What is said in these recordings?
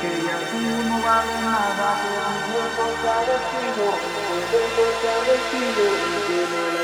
que ya tú no vale nada, pero un cuerpo está vestido, un cuerpo está vestido, y que no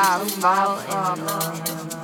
I fall in love?